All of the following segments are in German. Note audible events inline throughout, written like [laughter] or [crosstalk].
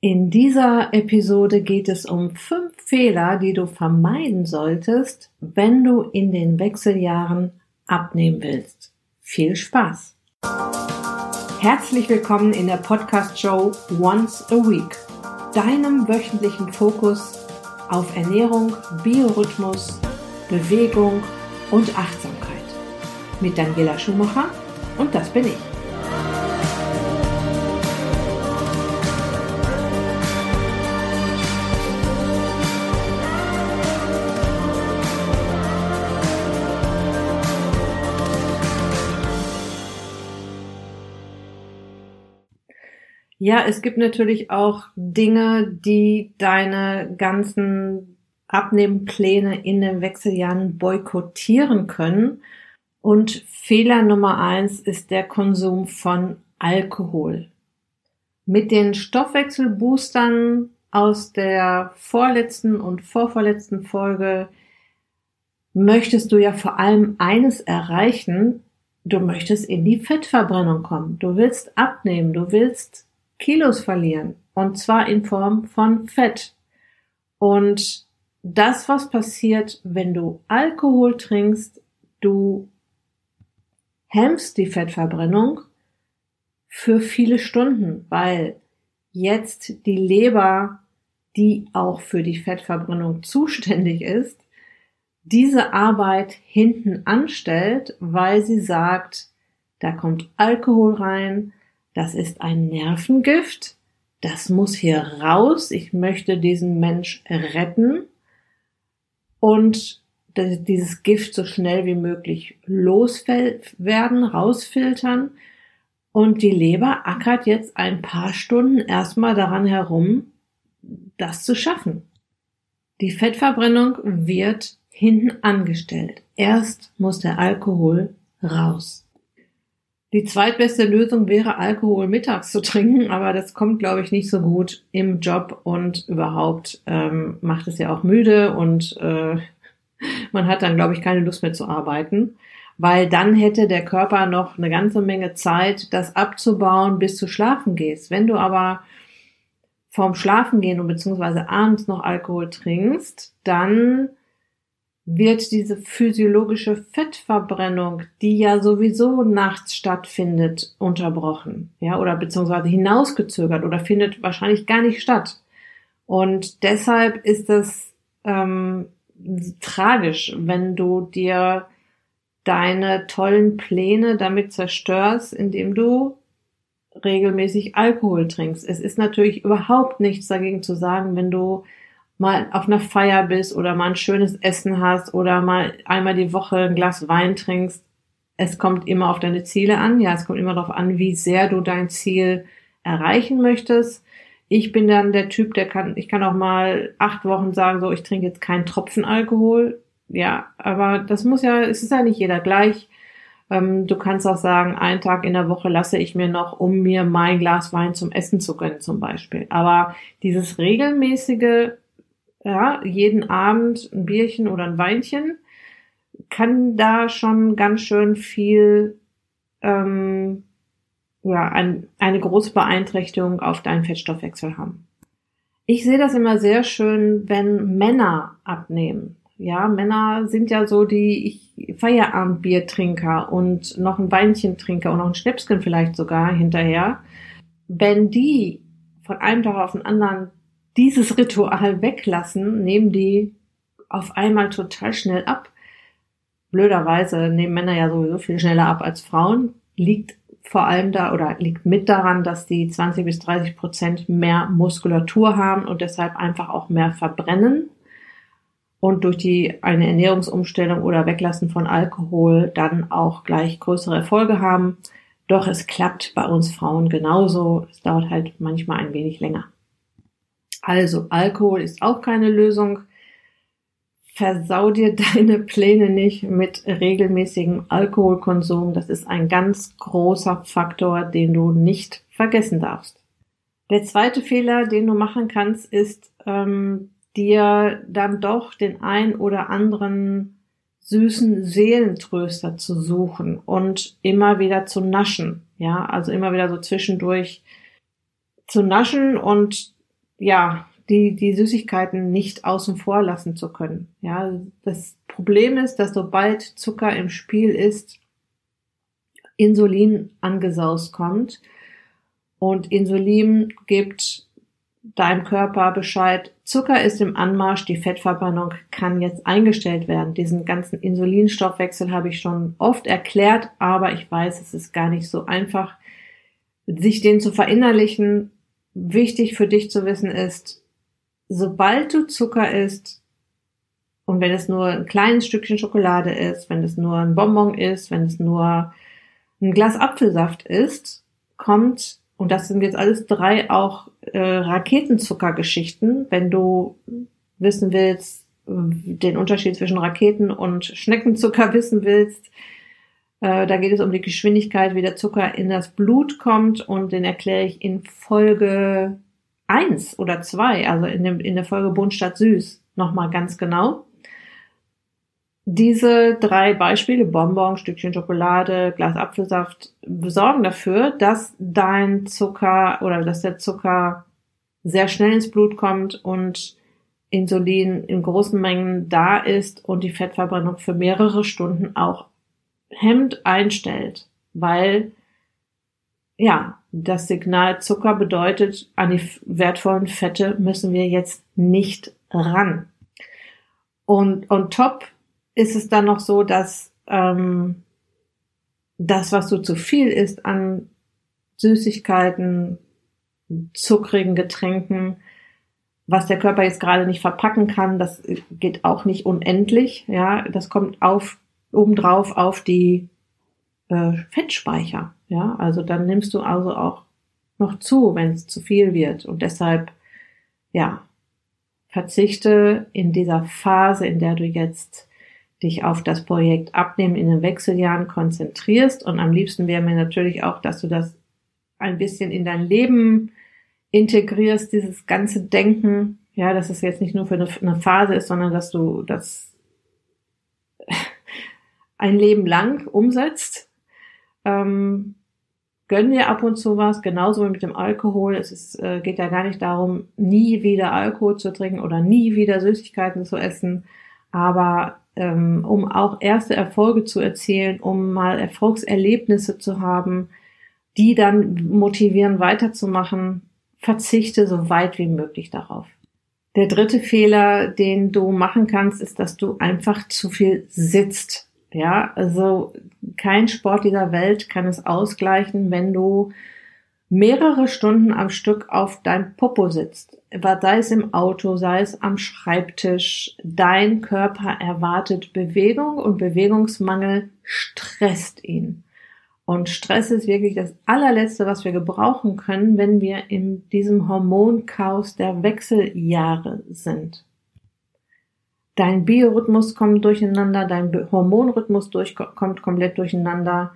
In dieser Episode geht es um fünf Fehler, die du vermeiden solltest, wenn du in den Wechseljahren abnehmen willst. Viel Spaß! Herzlich willkommen in der Podcast-Show Once a Week, deinem wöchentlichen Fokus auf Ernährung, Biorhythmus, Bewegung und Achtsamkeit. Mit Daniela Schumacher und das bin ich. Ja, es gibt natürlich auch Dinge, die deine ganzen Abnehmpläne in den Wechseljahren boykottieren können. Und Fehler Nummer eins ist der Konsum von Alkohol. Mit den Stoffwechselboostern aus der vorletzten und vorvorletzten Folge möchtest du ja vor allem eines erreichen. Du möchtest in die Fettverbrennung kommen. Du willst abnehmen. Du willst Kilos verlieren. Und zwar in Form von Fett. Und das, was passiert, wenn du Alkohol trinkst, du hemmst die Fettverbrennung für viele Stunden, weil jetzt die Leber, die auch für die Fettverbrennung zuständig ist, diese Arbeit hinten anstellt, weil sie sagt, da kommt Alkohol rein, das ist ein Nervengift, das muss hier raus, ich möchte diesen Mensch retten und dieses Gift so schnell wie möglich loswerden, rausfiltern. Und die Leber ackert jetzt ein paar Stunden erstmal daran herum, das zu schaffen. Die Fettverbrennung wird hinten angestellt. Erst muss der Alkohol raus. Die zweitbeste Lösung wäre, Alkohol mittags zu trinken, aber das kommt, glaube ich, nicht so gut im Job und überhaupt ähm, macht es ja auch müde und äh, [laughs] man hat dann, glaube ich, keine Lust mehr zu arbeiten, weil dann hätte der Körper noch eine ganze Menge Zeit, das abzubauen, bis du schlafen gehst. Wenn du aber vorm Schlafen gehen und beziehungsweise abends noch Alkohol trinkst, dann wird diese physiologische Fettverbrennung, die ja sowieso nachts stattfindet, unterbrochen, ja, oder beziehungsweise hinausgezögert oder findet wahrscheinlich gar nicht statt. Und deshalb ist es ähm, tragisch, wenn du dir deine tollen Pläne damit zerstörst, indem du regelmäßig Alkohol trinkst. Es ist natürlich überhaupt nichts dagegen zu sagen, wenn du mal auf einer Feier bist oder mal ein schönes Essen hast oder mal einmal die Woche ein Glas Wein trinkst. Es kommt immer auf deine Ziele an. Ja, es kommt immer darauf an, wie sehr du dein Ziel erreichen möchtest. Ich bin dann der Typ, der kann, ich kann auch mal acht Wochen sagen, so, ich trinke jetzt keinen Tropfen Alkohol. Ja, aber das muss ja, es ist ja nicht jeder gleich. Ähm, du kannst auch sagen, einen Tag in der Woche lasse ich mir noch, um mir mein Glas Wein zum Essen zu gönnen, zum Beispiel. Aber dieses regelmäßige ja, jeden Abend ein Bierchen oder ein Weinchen, kann da schon ganz schön viel, ähm, ja, ein, eine große Beeinträchtigung auf deinen Fettstoffwechsel haben. Ich sehe das immer sehr schön, wenn Männer abnehmen. Ja, Männer sind ja so die Feierabendbiertrinker und noch ein Weinchen trinker und noch ein Schnäpschen vielleicht sogar hinterher. Wenn die von einem Tag auf den anderen dieses Ritual weglassen, nehmen die auf einmal total schnell ab. Blöderweise nehmen Männer ja sowieso viel schneller ab als Frauen. Liegt vor allem da oder liegt mit daran, dass die 20 bis 30 Prozent mehr Muskulatur haben und deshalb einfach auch mehr verbrennen und durch die eine Ernährungsumstellung oder Weglassen von Alkohol dann auch gleich größere Erfolge haben. Doch es klappt bei uns Frauen genauso. Es dauert halt manchmal ein wenig länger. Also Alkohol ist auch keine Lösung. Versau dir [laughs] deine Pläne nicht mit regelmäßigem Alkoholkonsum. Das ist ein ganz großer Faktor, den du nicht vergessen darfst. Der zweite Fehler, den du machen kannst, ist ähm, dir dann doch den ein oder anderen süßen Seelentröster zu suchen und immer wieder zu naschen. Ja, also immer wieder so zwischendurch zu naschen und ja, die, die Süßigkeiten nicht außen vor lassen zu können. Ja, das Problem ist, dass sobald Zucker im Spiel ist, Insulin angesaust kommt und Insulin gibt deinem Körper Bescheid, Zucker ist im Anmarsch, die Fettverbrennung kann jetzt eingestellt werden. Diesen ganzen Insulinstoffwechsel habe ich schon oft erklärt, aber ich weiß, es ist gar nicht so einfach, sich den zu verinnerlichen. Wichtig für dich zu wissen ist, sobald du Zucker isst, und wenn es nur ein kleines Stückchen Schokolade ist, wenn es nur ein Bonbon ist, wenn es nur ein Glas Apfelsaft ist, kommt, und das sind jetzt alles drei auch äh, Raketenzuckergeschichten, wenn du wissen willst, den Unterschied zwischen Raketen und Schneckenzucker wissen willst, da geht es um die Geschwindigkeit, wie der Zucker in das Blut kommt und den erkläre ich in Folge eins oder zwei, also in, dem, in der Folge Bunt statt Süß, nochmal ganz genau. Diese drei Beispiele, Bonbon, Stückchen Schokolade, Glas Apfelsaft, sorgen dafür, dass dein Zucker oder dass der Zucker sehr schnell ins Blut kommt und Insulin in großen Mengen da ist und die Fettverbrennung für mehrere Stunden auch hemmt einstellt, weil ja, das Signal Zucker bedeutet, an die wertvollen Fette müssen wir jetzt nicht ran. Und on top ist es dann noch so, dass ähm, das, was du zu viel isst an Süßigkeiten, zuckrigen Getränken, was der Körper jetzt gerade nicht verpacken kann, das geht auch nicht unendlich. Ja, das kommt auf obendrauf auf die äh, Fettspeicher. Ja, also dann nimmst du also auch noch zu, wenn es zu viel wird. Und deshalb, ja, verzichte in dieser Phase, in der du jetzt dich auf das Projekt Abnehmen in den Wechseljahren konzentrierst. Und am liebsten wäre mir natürlich auch, dass du das ein bisschen in dein Leben integrierst, dieses ganze Denken. Ja, dass es jetzt nicht nur für eine, eine Phase ist, sondern dass du das ein Leben lang umsetzt. Ähm, gönn dir ab und zu was, genauso wie mit dem Alkohol. Es ist, äh, geht ja gar nicht darum, nie wieder Alkohol zu trinken oder nie wieder Süßigkeiten zu essen, aber ähm, um auch erste Erfolge zu erzielen, um mal Erfolgserlebnisse zu haben, die dann motivieren, weiterzumachen, verzichte so weit wie möglich darauf. Der dritte Fehler, den du machen kannst, ist, dass du einfach zu viel sitzt. Ja, also kein Sport dieser Welt kann es ausgleichen, wenn du mehrere Stunden am Stück auf deinem Popo sitzt. Sei es im Auto, sei es am Schreibtisch. Dein Körper erwartet Bewegung und Bewegungsmangel stresst ihn. Und Stress ist wirklich das allerletzte, was wir gebrauchen können, wenn wir in diesem Hormonchaos der Wechseljahre sind. Dein Biorhythmus kommt durcheinander, dein Hormonrhythmus durch, kommt komplett durcheinander.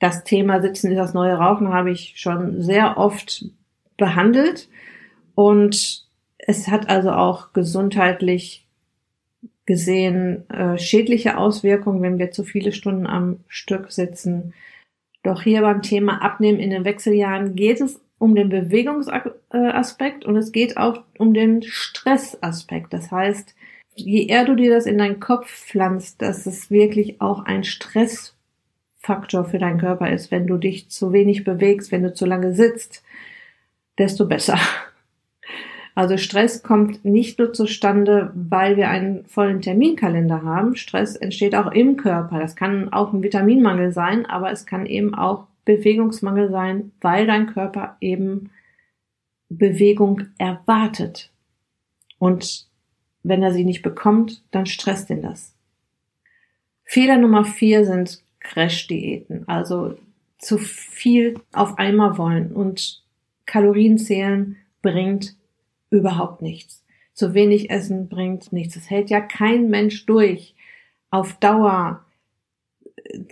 Das Thema Sitzen ist das neue Rauchen habe ich schon sehr oft behandelt und es hat also auch gesundheitlich gesehen äh, schädliche Auswirkungen, wenn wir zu viele Stunden am Stück sitzen. Doch hier beim Thema Abnehmen in den Wechseljahren geht es um den Bewegungsaspekt und es geht auch um den Stressaspekt. Das heißt, je eher du dir das in deinen Kopf pflanzt, dass es wirklich auch ein Stressfaktor für deinen Körper ist, wenn du dich zu wenig bewegst, wenn du zu lange sitzt, desto besser. Also Stress kommt nicht nur zustande, weil wir einen vollen Terminkalender haben. Stress entsteht auch im Körper. Das kann auch ein Vitaminmangel sein, aber es kann eben auch Bewegungsmangel sein, weil dein Körper eben Bewegung erwartet. Und wenn er sie nicht bekommt, dann stresst ihn das. Fehler Nummer vier sind Crash-Diäten, also zu viel auf einmal wollen und Kalorien zählen bringt überhaupt nichts. Zu wenig Essen bringt nichts. Es hält ja kein Mensch durch, auf Dauer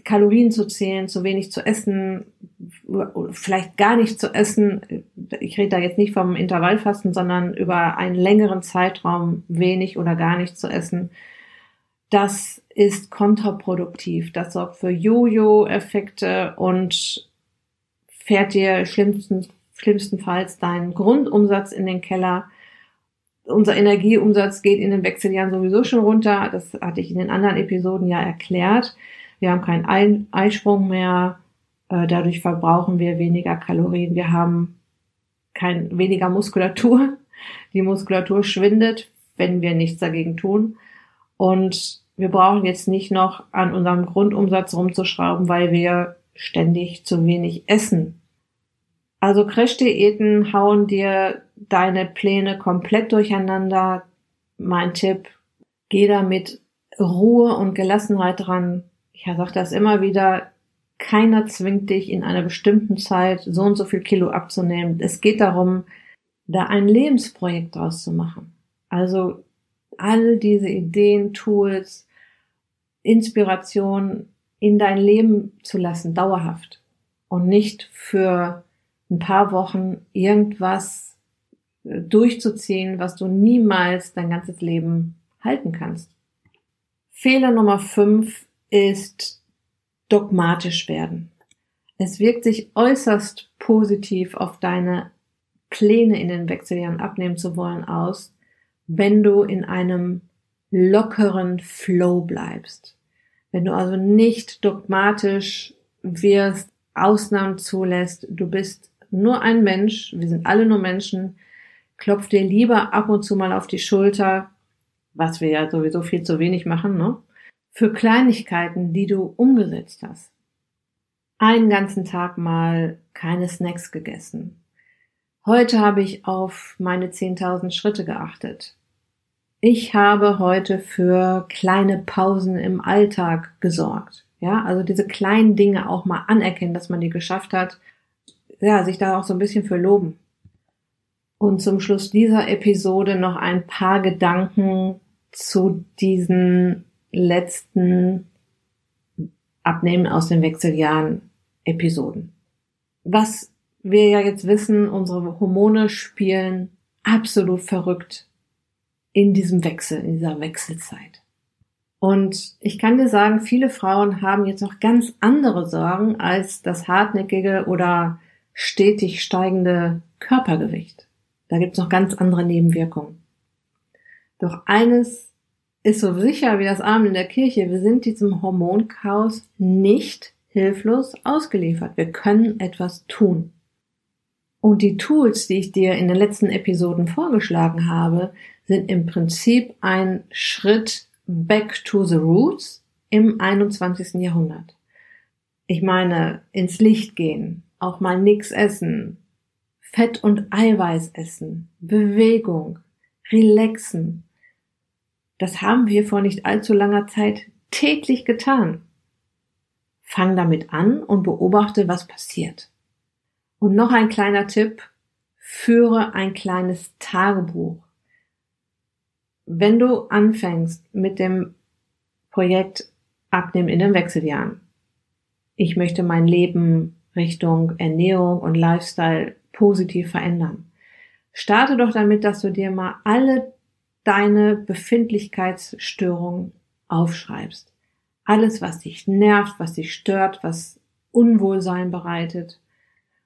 Kalorien zu zählen, zu wenig zu essen, vielleicht gar nicht zu essen. Ich rede da jetzt nicht vom Intervallfasten, sondern über einen längeren Zeitraum wenig oder gar nicht zu essen. Das ist kontraproduktiv. Das sorgt für Jojo-Effekte und fährt dir schlimmstenfalls schlimmstenfalls deinen Grundumsatz in den Keller. Unser Energieumsatz geht in den Wechseljahren sowieso schon runter. Das hatte ich in den anderen Episoden ja erklärt. Wir haben keinen Eisprung mehr. Äh, dadurch verbrauchen wir weniger Kalorien. Wir haben kein, weniger Muskulatur. [laughs] Die Muskulatur schwindet, wenn wir nichts dagegen tun. Und wir brauchen jetzt nicht noch an unserem Grundumsatz rumzuschrauben, weil wir ständig zu wenig essen. Also Crash-Diäten hauen dir deine Pläne komplett durcheinander. Mein Tipp, geh da mit Ruhe und Gelassenheit dran. Ich sage das immer wieder, keiner zwingt dich in einer bestimmten Zeit so und so viel Kilo abzunehmen. Es geht darum, da ein Lebensprojekt draus zu machen. Also all diese Ideen, Tools, Inspiration in dein Leben zu lassen, dauerhaft. Und nicht für ein paar Wochen irgendwas äh, durchzuziehen, was du niemals dein ganzes Leben halten kannst. Fehler Nummer fünf ist dogmatisch werden. Es wirkt sich äußerst positiv auf deine Pläne in den Wechseljahren abnehmen zu wollen aus, wenn du in einem lockeren Flow bleibst. Wenn du also nicht dogmatisch wirst, Ausnahmen zulässt, du bist nur ein Mensch, wir sind alle nur Menschen, klopf dir lieber ab und zu mal auf die Schulter, was wir ja sowieso viel zu wenig machen, ne? Für Kleinigkeiten, die du umgesetzt hast. Einen ganzen Tag mal keine Snacks gegessen. Heute habe ich auf meine 10.000 Schritte geachtet. Ich habe heute für kleine Pausen im Alltag gesorgt. Ja, also diese kleinen Dinge auch mal anerkennen, dass man die geschafft hat. Ja, sich da auch so ein bisschen für loben. Und zum Schluss dieser Episode noch ein paar Gedanken zu diesen letzten Abnehmen aus den Wechseljahren Episoden. Was wir ja jetzt wissen, unsere Hormone spielen absolut verrückt in diesem Wechsel, in dieser Wechselzeit. Und ich kann dir sagen, viele Frauen haben jetzt noch ganz andere Sorgen als das hartnäckige oder stetig steigende Körpergewicht. Da gibt's noch ganz andere Nebenwirkungen. Doch eines ist so sicher wie das Arm in der Kirche, wir sind diesem Hormonchaos nicht hilflos ausgeliefert. Wir können etwas tun. Und die Tools, die ich dir in den letzten Episoden vorgeschlagen habe, sind im Prinzip ein Schritt back to the roots im 21. Jahrhundert. Ich meine, ins Licht gehen, auch mal nix essen, Fett und Eiweiß essen, Bewegung, relaxen. Das haben wir vor nicht allzu langer Zeit täglich getan. Fang damit an und beobachte, was passiert. Und noch ein kleiner Tipp, führe ein kleines Tagebuch. Wenn du anfängst mit dem Projekt Abnehmen in den Wechseljahren, ich möchte mein Leben Richtung Ernährung und Lifestyle positiv verändern. Starte doch damit, dass du dir mal alle deine Befindlichkeitsstörungen aufschreibst. Alles, was dich nervt, was dich stört, was Unwohlsein bereitet.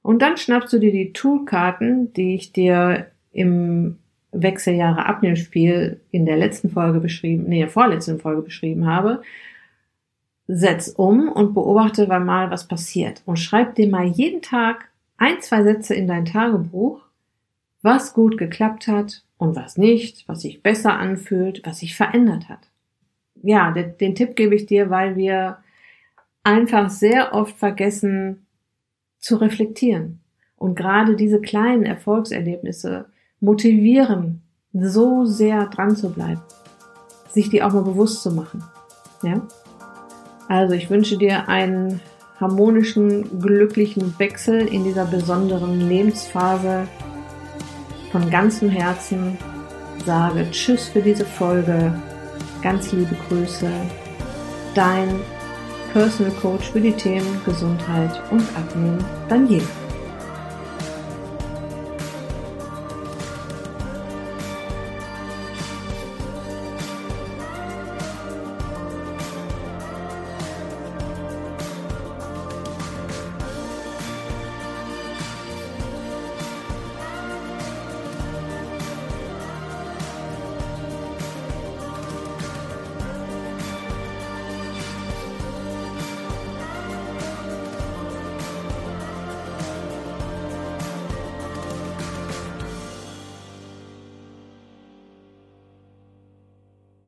Und dann schnappst du dir die Toolkarten, die ich dir im Wechseljahre Abnehmspiel in der letzten Folge beschrieben, nee, vorletzten Folge beschrieben habe, setz um und beobachte mal, was passiert. Und schreib dir mal jeden Tag ein, zwei Sätze in dein Tagebuch, was gut geklappt hat und was nicht, was sich besser anfühlt, was sich verändert hat. Ja, den, den Tipp gebe ich dir, weil wir einfach sehr oft vergessen, zu reflektieren. Und gerade diese kleinen Erfolgserlebnisse motivieren, so sehr dran zu bleiben, sich die auch mal bewusst zu machen. Ja? Also ich wünsche dir einen harmonischen, glücklichen Wechsel in dieser besonderen Lebensphase. Von ganzem Herzen sage Tschüss für diese Folge. Ganz liebe Grüße. Dein Personal Coach für die Themen Gesundheit und Abnehmen, Daniela.